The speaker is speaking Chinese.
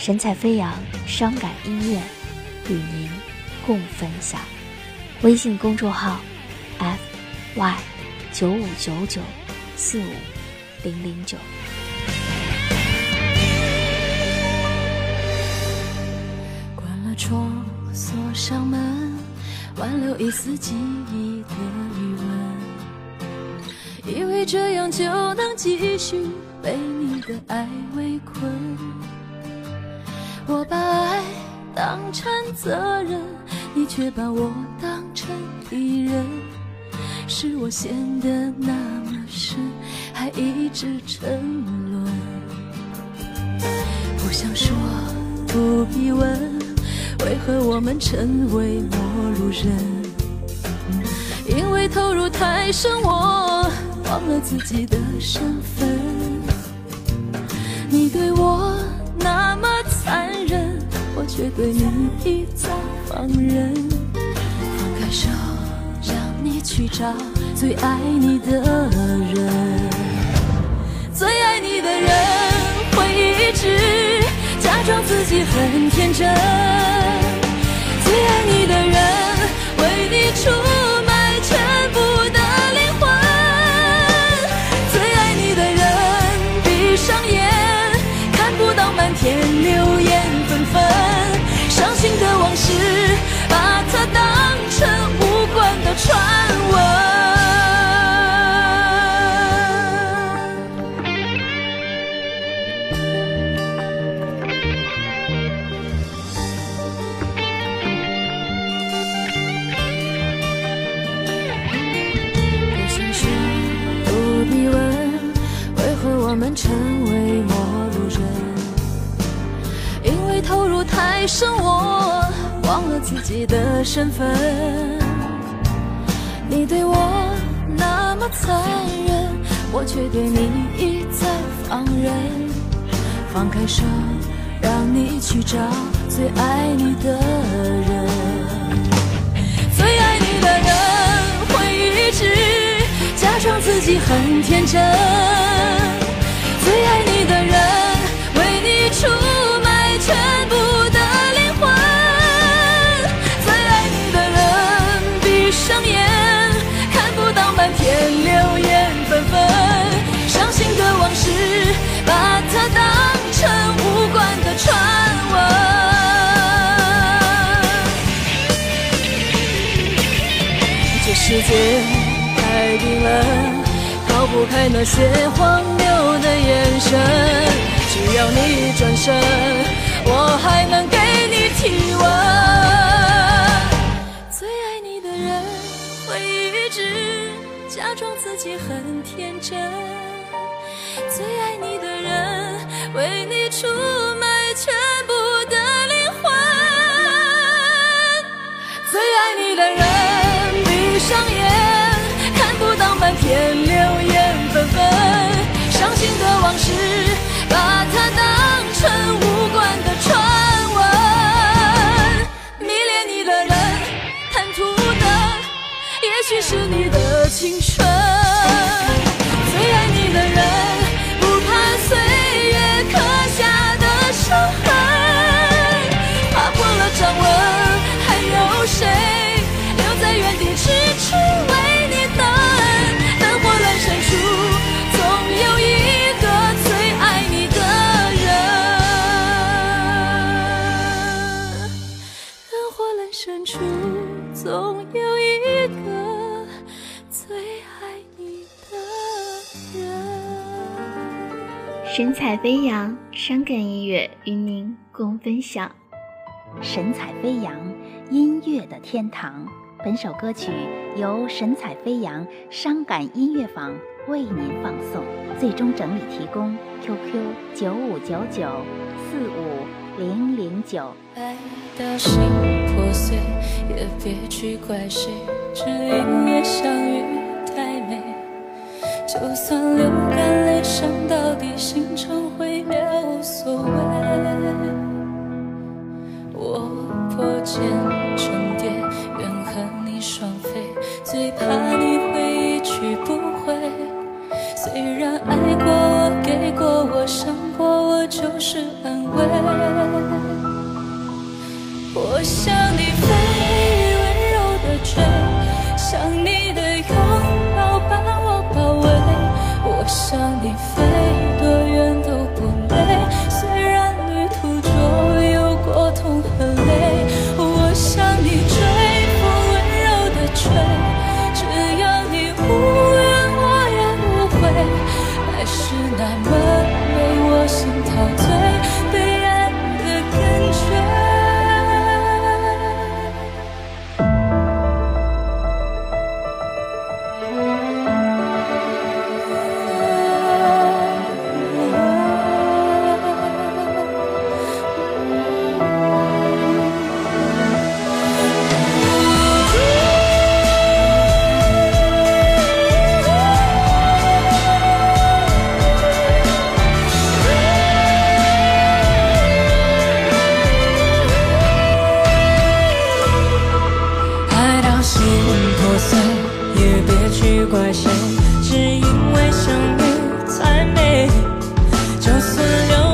神采飞扬，伤感音乐，与您共分享。微信公众号：f y 九五九九四五零零九。关了窗，锁上门，挽留一丝记忆的余温，以为这样就能继续被你的爱围困。我把爱当成责任，你却把我当成敌人，是我陷得那么深，还一直沉沦。不想说，不必问，为何我们成为陌路人？因为投入太深，我忘了自己的身份。你对我那么残忍，我却对你一再放任。放开手，让你去找最爱你的人。最爱你的人会一直假装自己很天真，们成为陌路人？因为投入太深，我忘了自己的身份。你对我那么残忍，我却对你一再放任。放开手，让你去找最爱你的人。最爱你的人会一直假装自己很天真，最爱你的人为你出卖全部的灵魂最爱你的人闭上眼看不到满天流言纷纷伤心的往事把它当成无关的传闻这世界太冰冷不开那些荒谬的眼神。只要你转身，我还能给你体温。最爱你的人会一直假装自己很天真，神采飞扬，伤感音乐与您共分享。神采飞扬，音乐的天堂。本首歌曲由神采飞扬伤感音乐坊为您放送，最终整理提供 QQ 九五九九四五零零九。爱到心破碎，也别去怪谁，只因为相遇太美。就算流伤到底，心成灰也无所谓。我破茧成蝶，愿和你双飞。最怕你会一去不回。虽然爱过，我给过，我想过，我就是安慰。我向你飞，温柔的追，想你。向你飞。去怪谁只因为相遇太美就算流